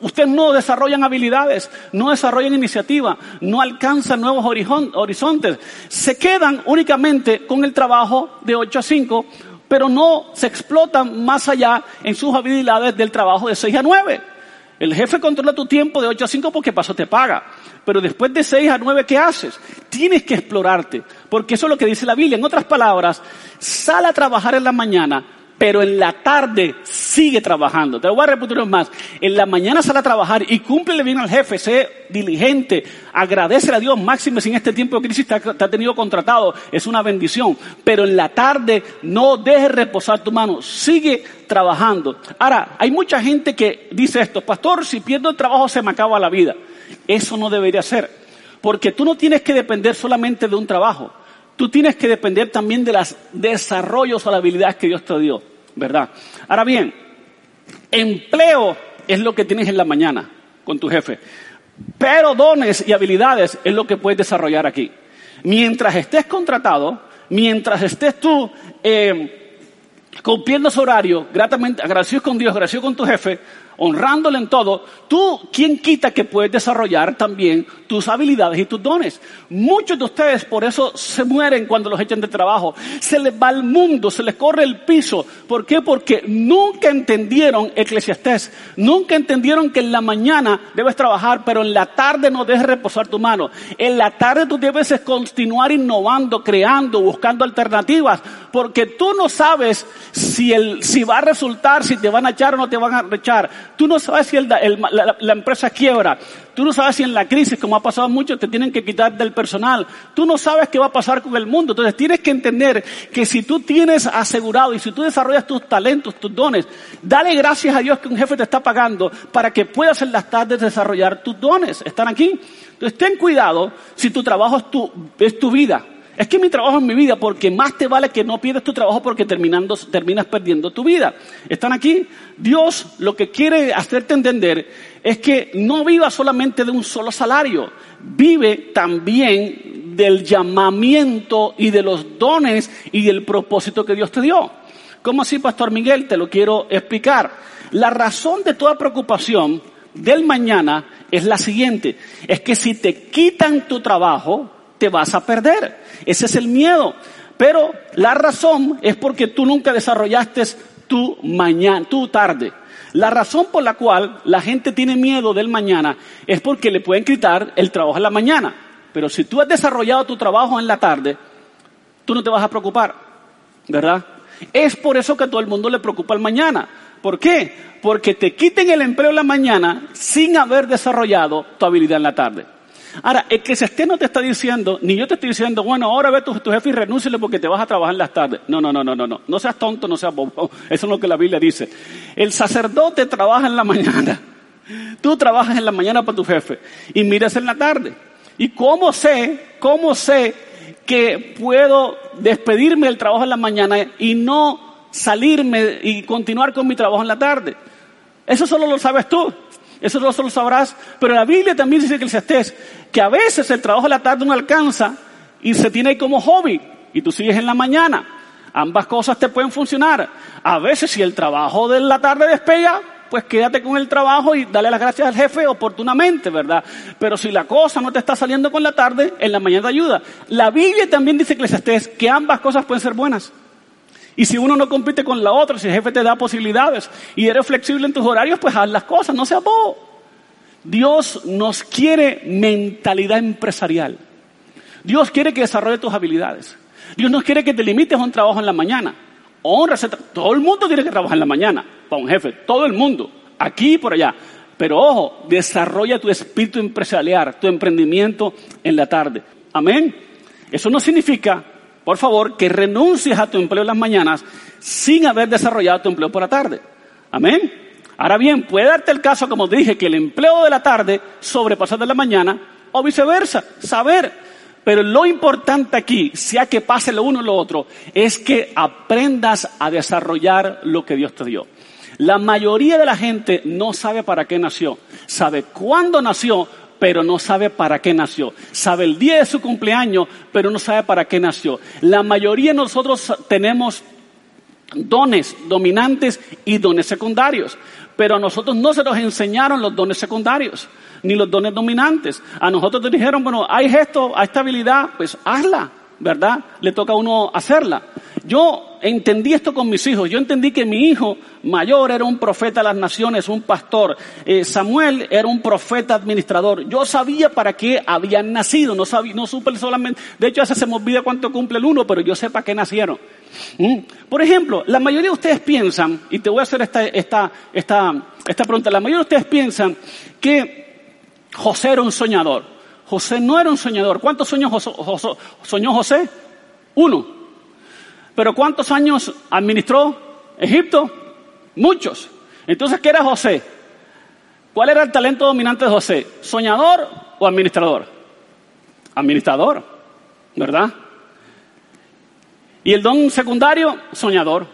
Ustedes no desarrollan habilidades, no desarrollan iniciativa, no alcanzan nuevos horizontes. Se quedan únicamente con el trabajo de 8 a 5, pero no se explotan más allá en sus habilidades del trabajo de 6 a 9. El jefe controla tu tiempo de 8 a 5 porque paso te paga. Pero después de 6 a 9, ¿qué haces? Tienes que explorarte. Porque eso es lo que dice la Biblia. En otras palabras, sal a trabajar en la mañana pero en la tarde sigue trabajando. Te voy a repetir más. En la mañana sale a trabajar y cúmplele bien al jefe, sé diligente, agradece a Dios, máximo si en este tiempo de crisis te ha, tenido contratado, es una bendición. Pero en la tarde no dejes reposar tu mano, sigue trabajando. Ahora, hay mucha gente que dice esto, pastor, si pierdo el trabajo se me acaba la vida. Eso no debería ser, porque tú no tienes que depender solamente de un trabajo. Tú tienes que depender también de los desarrollos o las habilidades que Dios te dio. ¿Verdad? Ahora bien, empleo es lo que tienes en la mañana con tu jefe, pero dones y habilidades es lo que puedes desarrollar aquí. Mientras estés contratado, mientras estés tú eh, cumpliendo su horario, gratamente, agradecido con Dios, agradecido con tu jefe, honrándole en todo, tú, ¿quién quita que puedes desarrollar también tus habilidades y tus dones? Muchos de ustedes por eso se mueren cuando los echan de trabajo. Se les va el mundo, se les corre el piso. ¿Por qué? Porque nunca entendieron Eclesiastés. Nunca entendieron que en la mañana debes trabajar, pero en la tarde no dejes reposar tu mano. En la tarde tú debes continuar innovando, creando, buscando alternativas, porque tú no sabes si, el, si va a resultar, si te van a echar o no te van a echar. Tú no sabes si la, empresa quiebra. Tú no sabes si en la crisis, como ha pasado mucho, te tienen que quitar del personal. Tú no sabes qué va a pasar con el mundo. Entonces tienes que entender que si tú tienes asegurado y si tú desarrollas tus talentos, tus dones, dale gracias a Dios que un jefe te está pagando para que puedas en las tardes desarrollar tus dones. ¿Están aquí? Entonces ten cuidado si tu trabajo es tu, es tu vida. Es que mi trabajo es mi vida, porque más te vale que no pierdas tu trabajo porque terminando, terminas perdiendo tu vida. ¿Están aquí? Dios lo que quiere hacerte entender es que no viva solamente de un solo salario, vive también del llamamiento y de los dones y del propósito que Dios te dio. ¿Cómo así, Pastor Miguel? Te lo quiero explicar. La razón de toda preocupación del mañana es la siguiente, es que si te quitan tu trabajo, te vas a perder. Ese es el miedo. Pero la razón es porque tú nunca desarrollaste tu mañana, tu tarde. La razón por la cual la gente tiene miedo del mañana es porque le pueden quitar el trabajo en la mañana. Pero si tú has desarrollado tu trabajo en la tarde, tú no te vas a preocupar, ¿verdad? Es por eso que a todo el mundo le preocupa el mañana. ¿Por qué? Porque te quiten el empleo en la mañana sin haber desarrollado tu habilidad en la tarde. Ahora, esté no te está diciendo, ni yo te estoy diciendo, bueno, ahora ve tu, tu jefe y renúnciale porque te vas a trabajar en las tardes. No, no, no, no, no, no. No seas tonto, no seas bobo. Eso es lo que la Biblia dice. El sacerdote trabaja en la mañana. Tú trabajas en la mañana para tu jefe y miras en la tarde. ¿Y cómo sé, cómo sé que puedo despedirme del trabajo en la mañana y no salirme y continuar con mi trabajo en la tarde? Eso solo lo sabes tú. Eso no solo sabrás. Pero la Biblia también dice que estés, que a veces el trabajo de la tarde no alcanza y se tiene como hobby y tú sigues en la mañana. Ambas cosas te pueden funcionar. A veces si el trabajo de la tarde despega, pues quédate con el trabajo y dale las gracias al jefe oportunamente, ¿verdad? Pero si la cosa no te está saliendo con la tarde, en la mañana te ayuda. La Biblia también dice que estés, que ambas cosas pueden ser buenas. Y si uno no compite con la otra, si el jefe te da posibilidades y eres flexible en tus horarios, pues haz las cosas, no seas bobo. Dios nos quiere mentalidad empresarial. Dios quiere que desarrolle tus habilidades. Dios no quiere que te limites a un trabajo en la mañana. Honra, todo el mundo tiene que trabajar en la mañana para un jefe, todo el mundo, aquí y por allá. Pero ojo, desarrolla tu espíritu empresarial, tu emprendimiento en la tarde. Amén. Eso no significa por favor, que renuncies a tu empleo en las mañanas sin haber desarrollado tu empleo por la tarde. Amén. Ahora bien, puede darte el caso, como dije, que el empleo de la tarde sobrepasa de la mañana o viceversa, saber. Pero lo importante aquí, sea que pase lo uno o lo otro, es que aprendas a desarrollar lo que Dios te dio. La mayoría de la gente no sabe para qué nació, sabe cuándo nació, pero no sabe para qué nació. Sabe el día de su cumpleaños, pero no sabe para qué nació. La mayoría de nosotros tenemos dones dominantes y dones secundarios. Pero a nosotros no se nos enseñaron los dones secundarios, ni los dones dominantes. A nosotros nos dijeron, bueno, hay esto, hay esta habilidad, pues hazla, ¿verdad? Le toca a uno hacerla. Yo entendí esto con mis hijos. Yo entendí que mi hijo mayor era un profeta de las naciones, un pastor. Eh, Samuel era un profeta administrador. Yo sabía para qué habían nacido. No sabía, no supe solamente. De hecho, a veces se me olvida cuánto cumple el uno, pero yo sé para qué nacieron. ¿Mm? Por ejemplo, la mayoría de ustedes piensan, y te voy a hacer esta, esta, esta, esta pregunta, la mayoría de ustedes piensan que José era un soñador. José no era un soñador. ¿Cuántos sueños soñó José? Uno. Pero ¿cuántos años administró Egipto? Muchos. Entonces, ¿qué era José? ¿Cuál era el talento dominante de José? ¿Soñador o administrador? Administrador, ¿verdad? Y el don secundario, soñador.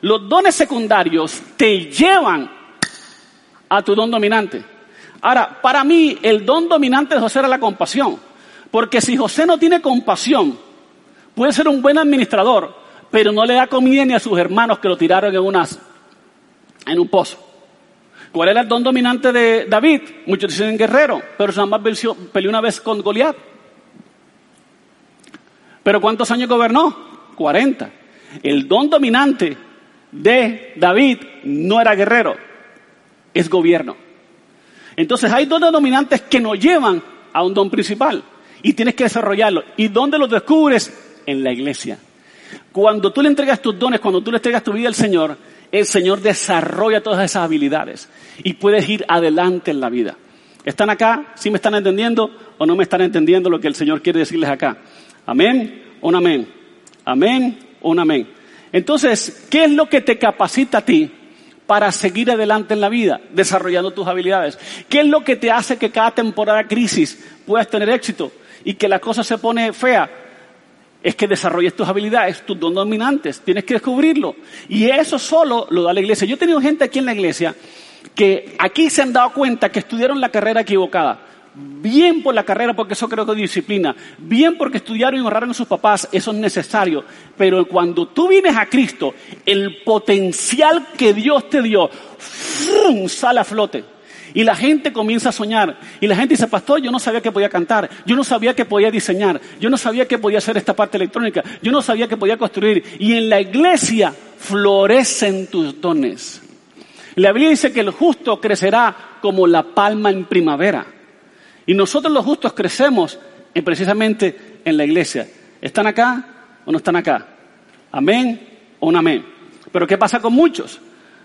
Los dones secundarios te llevan a tu don dominante. Ahora, para mí, el don dominante de José era la compasión. Porque si José no tiene compasión, puede ser un buen administrador, pero no le da comida ni a sus hermanos que lo tiraron en, unas, en un pozo. ¿Cuál era el don dominante de David? Muchos dicen guerrero, pero mamá peleó una vez con Goliat. ¿Pero cuántos años gobernó? 40. El don dominante de David no era guerrero, es gobierno. Entonces hay dones dominantes que nos llevan a un don principal y tienes que desarrollarlo. ¿Y dónde los descubres? En la iglesia. Cuando tú le entregas tus dones, cuando tú le entregas tu vida al Señor, el Señor desarrolla todas esas habilidades y puedes ir adelante en la vida. ¿Están acá? ¿Sí me están entendiendo o no me están entendiendo lo que el Señor quiere decirles acá? ¿Amén no amén? Amén un amén. Entonces, ¿qué es lo que te capacita a ti para seguir adelante en la vida, desarrollando tus habilidades? ¿Qué es lo que te hace que cada temporada crisis puedas tener éxito y que la cosa se pone fea? Es que desarrolles tus habilidades, tus dones dominantes, tienes que descubrirlo. Y eso solo lo da la iglesia. Yo he tenido gente aquí en la iglesia que aquí se han dado cuenta que estudiaron la carrera equivocada bien por la carrera, porque eso creo que es disciplina, bien porque estudiaron y honraron a sus papás, eso es necesario, pero cuando tú vienes a Cristo, el potencial que Dios te dio, sale a flote. Y la gente comienza a soñar. Y la gente dice, pastor, yo no sabía que podía cantar. Yo no sabía que podía diseñar. Yo no sabía que podía hacer esta parte electrónica. Yo no sabía que podía construir. Y en la iglesia florecen tus dones. La Biblia dice que el justo crecerá como la palma en primavera. Y nosotros los justos crecemos precisamente en la iglesia. ¿Están acá o no están acá? ¿Amén o un amén? Pero ¿qué pasa con muchos?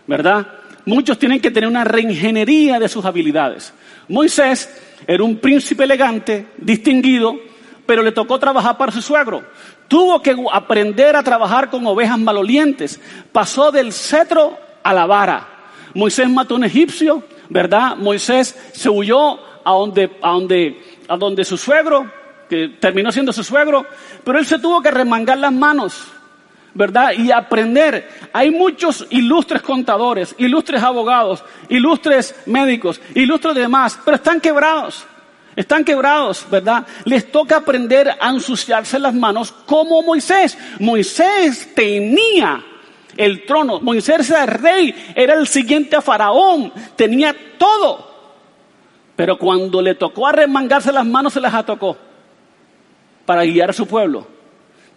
¿Verdad? Muchos tienen que tener una reingeniería de sus habilidades. Moisés era un príncipe elegante, distinguido, pero le tocó trabajar para su suegro. Tuvo que aprender a trabajar con ovejas malolientes. Pasó del cetro a la vara. Moisés mató a un egipcio, ¿verdad? Moisés se huyó a donde, a donde, a donde su suegro, que terminó siendo su suegro, pero él se tuvo que remangar las manos, ¿verdad? Y aprender. Hay muchos ilustres contadores, ilustres abogados, ilustres médicos, ilustres demás, pero están quebrados. Están quebrados, ¿verdad? Les toca aprender a ensuciarse las manos como Moisés. Moisés tenía el trono. Moisés era el rey, era el siguiente a Faraón, tenía todo. Pero cuando le tocó arremangarse las manos, se las atocó para guiar a su pueblo.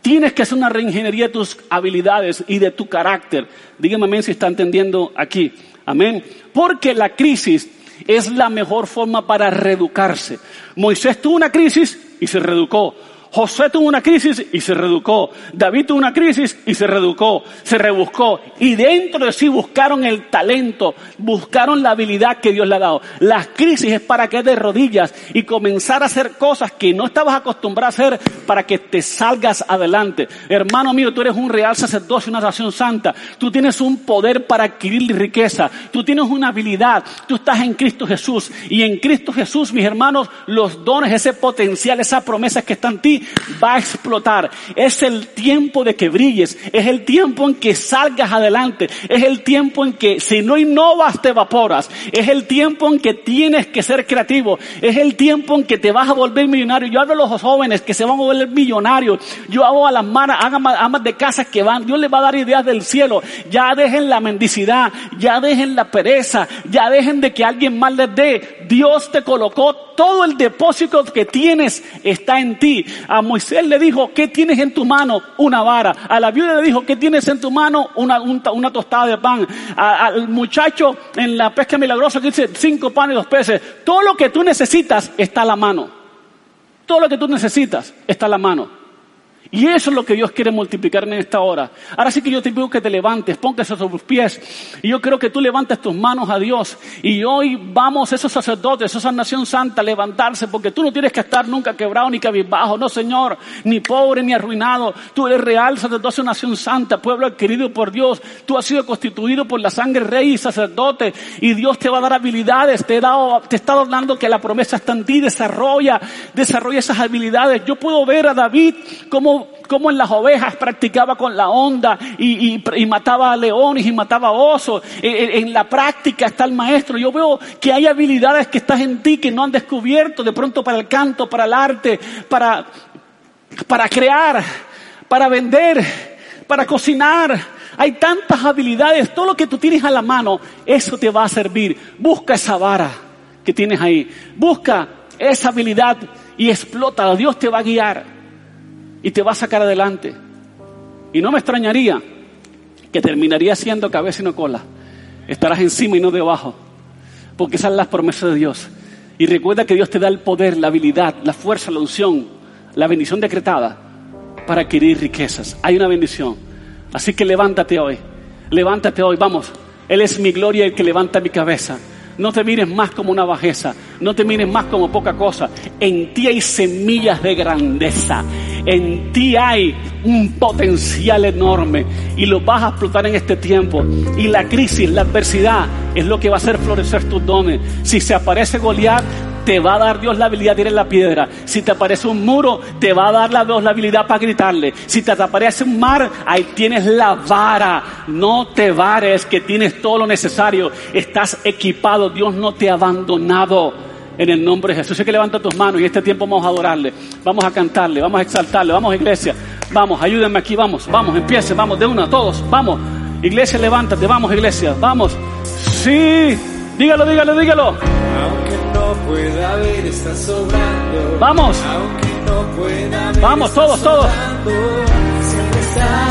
Tienes que hacer una reingeniería de tus habilidades y de tu carácter. Dígame amén si está entendiendo aquí. Amén. Porque la crisis es la mejor forma para reeducarse. Moisés tuvo una crisis y se reeducó. José tuvo una crisis y se reducó. David tuvo una crisis y se reducó, se rebuscó. Y dentro de sí buscaron el talento, buscaron la habilidad que Dios le ha dado. Las crisis es para que de rodillas y comenzar a hacer cosas que no estabas acostumbrado a hacer para que te salgas adelante. Hermano mío, tú eres un real sacerdocio, una nación santa. Tú tienes un poder para adquirir riqueza. Tú tienes una habilidad. Tú estás en Cristo Jesús. Y en Cristo Jesús, mis hermanos, los dones, ese potencial, esa promesa que está en ti, va a explotar. Es el tiempo de que brilles. Es el tiempo en que salgas adelante. Es el tiempo en que si no innovas te evaporas. Es el tiempo en que tienes que ser creativo. Es el tiempo en que te vas a volver millonario. Yo hablo a los jóvenes que se van a volver millonarios. Yo hago a las manos, amas de casa que van. Dios les va a dar ideas del cielo. Ya dejen la mendicidad. Ya dejen la pereza. Ya dejen de que alguien más les dé. Dios te colocó todo el depósito que tienes está en ti. A Moisés le dijo, ¿qué tienes en tu mano? Una vara. A la viuda le dijo, ¿qué tienes en tu mano? Una, tostada de pan. al muchacho en la pesca milagrosa que dice, cinco panes y dos peces. Todo lo que tú necesitas está a la mano. Todo lo que tú necesitas está a la mano. Y eso es lo que Dios quiere multiplicar en esta hora. Ahora sí que yo te pido que te levantes, pongas sobre tus pies. Y yo creo que tú levantes tus manos a Dios. Y hoy vamos, esos sacerdotes, esa nación santa, a levantarse, porque tú no tienes que estar nunca quebrado ni cabizbajo. No, Señor, ni pobre ni arruinado. Tú eres real sacerdote, nación santa, pueblo adquirido por Dios. Tú has sido constituido por la sangre rey y sacerdote. Y Dios te va a dar habilidades. Te, he dado, te está hablando que la promesa está en ti. Desarrolla, desarrolla esas habilidades. Yo puedo ver a David como como, en las ovejas practicaba con la onda y, mataba a leones y mataba a osos. En, la práctica está el maestro. Yo veo que hay habilidades que estás en ti que no han descubierto de pronto para el canto, para el arte, para, para crear, para vender, para cocinar. Hay tantas habilidades, todo lo que tú tienes a la mano, eso te va a servir. Busca esa vara que tienes ahí. Busca esa habilidad y explota. Dios te va a guiar y te va a sacar adelante. Y no me extrañaría que terminaría siendo cabeza y no cola. Estarás encima y no debajo. Porque esas son las promesas de Dios. Y recuerda que Dios te da el poder, la habilidad, la fuerza, la unción, la bendición decretada para adquirir riquezas. Hay una bendición. Así que levántate hoy. Levántate hoy. Vamos. Él es mi gloria el que levanta mi cabeza. No te mires más como una bajeza, no te mires más como poca cosa. En ti hay semillas de grandeza, en ti hay un potencial enorme y lo vas a explotar en este tiempo. Y la crisis, la adversidad es lo que va a hacer florecer tus dones. Si se aparece Goliat, te va a dar Dios la habilidad de ir en la piedra. Si te aparece un muro, te va a dar la Dios la habilidad para gritarle. Si te aparece un mar, ahí tienes la vara. No te vares, que tienes todo lo necesario. Estás equipado. Dios no te ha abandonado. En el nombre de Jesús. Sé que levanta tus manos y este tiempo vamos a adorarle. Vamos a cantarle, vamos a exaltarle. Vamos, iglesia. Vamos, ayúdenme aquí, vamos. Vamos, empiece, vamos, de una, todos. Vamos. Iglesia, levántate. Vamos, iglesia. Vamos. Sí. Dígalo, dígalo, dígalo. Aunque no pueda ver, está sobrando. Vamos. Aunque no pueda ver, Vamos, todos, todos.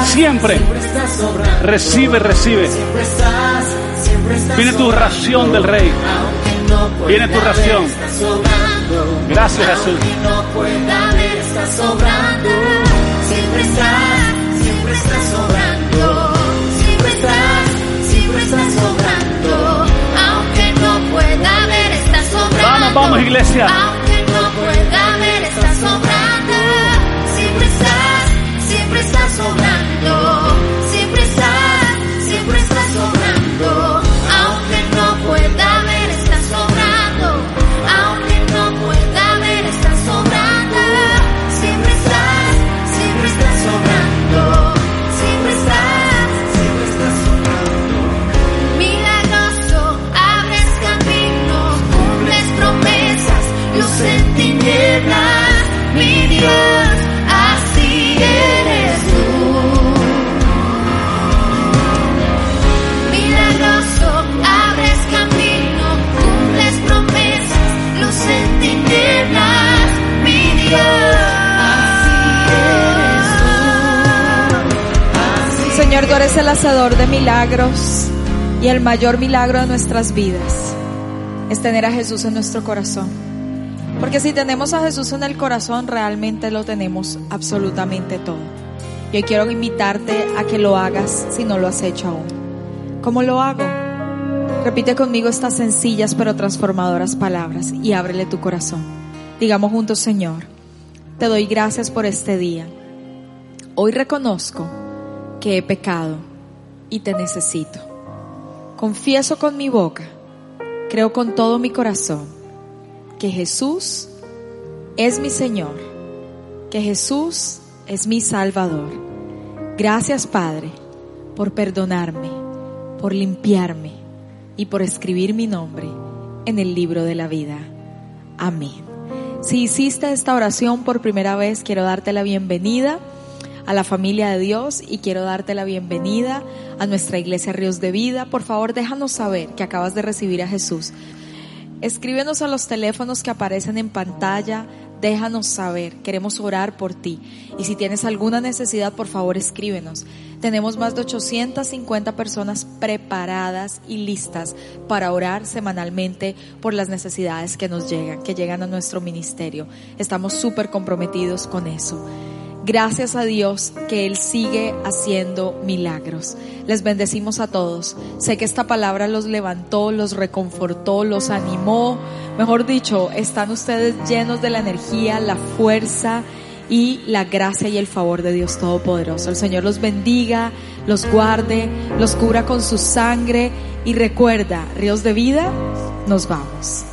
Siempre sobrando. Recibe, recibe. Siempre estás. Siempre estás Viene tu sobrando. ración del Rey. Viene tu ración. estás. Gracias, Jesús. Aunque no pueda ver, estás sobrando. Siempre estás. Siempre estás sobrando. Siempre estás. Siempre estás sobrando. Aunque no pueda ver, está sobrando. Vamos, vamos, iglesia. Aunque no pueda ver, está sobrando. Siempre estás, siempre estás sobrando. Así eres tú. Señor, tú eres el hacedor de milagros y el mayor milagro de nuestras vidas es tener a Jesús en nuestro corazón. Porque si tenemos a Jesús en el corazón, realmente lo tenemos absolutamente todo. Y hoy quiero invitarte a que lo hagas si no lo has hecho aún. ¿Cómo lo hago? Repite conmigo estas sencillas pero transformadoras palabras y ábrele tu corazón. Digamos juntos, Señor, te doy gracias por este día. Hoy reconozco que he pecado y te necesito. Confieso con mi boca, creo con todo mi corazón que Jesús es mi Señor, que Jesús es mi Salvador. Gracias Padre por perdonarme, por limpiarme y por escribir mi nombre en el libro de la vida. Amén. Si hiciste esta oración por primera vez, quiero darte la bienvenida a la familia de Dios y quiero darte la bienvenida a nuestra iglesia Ríos de Vida. Por favor, déjanos saber que acabas de recibir a Jesús. Escríbenos a los teléfonos que aparecen en pantalla, déjanos saber, queremos orar por ti. Y si tienes alguna necesidad, por favor, escríbenos. Tenemos más de 850 personas preparadas y listas para orar semanalmente por las necesidades que nos llegan, que llegan a nuestro ministerio. Estamos súper comprometidos con eso. Gracias a Dios que Él sigue haciendo milagros. Les bendecimos a todos. Sé que esta palabra los levantó, los reconfortó, los animó. Mejor dicho, están ustedes llenos de la energía, la fuerza y la gracia y el favor de Dios Todopoderoso. El Señor los bendiga, los guarde, los cubra con su sangre y recuerda, ríos de vida, nos vamos.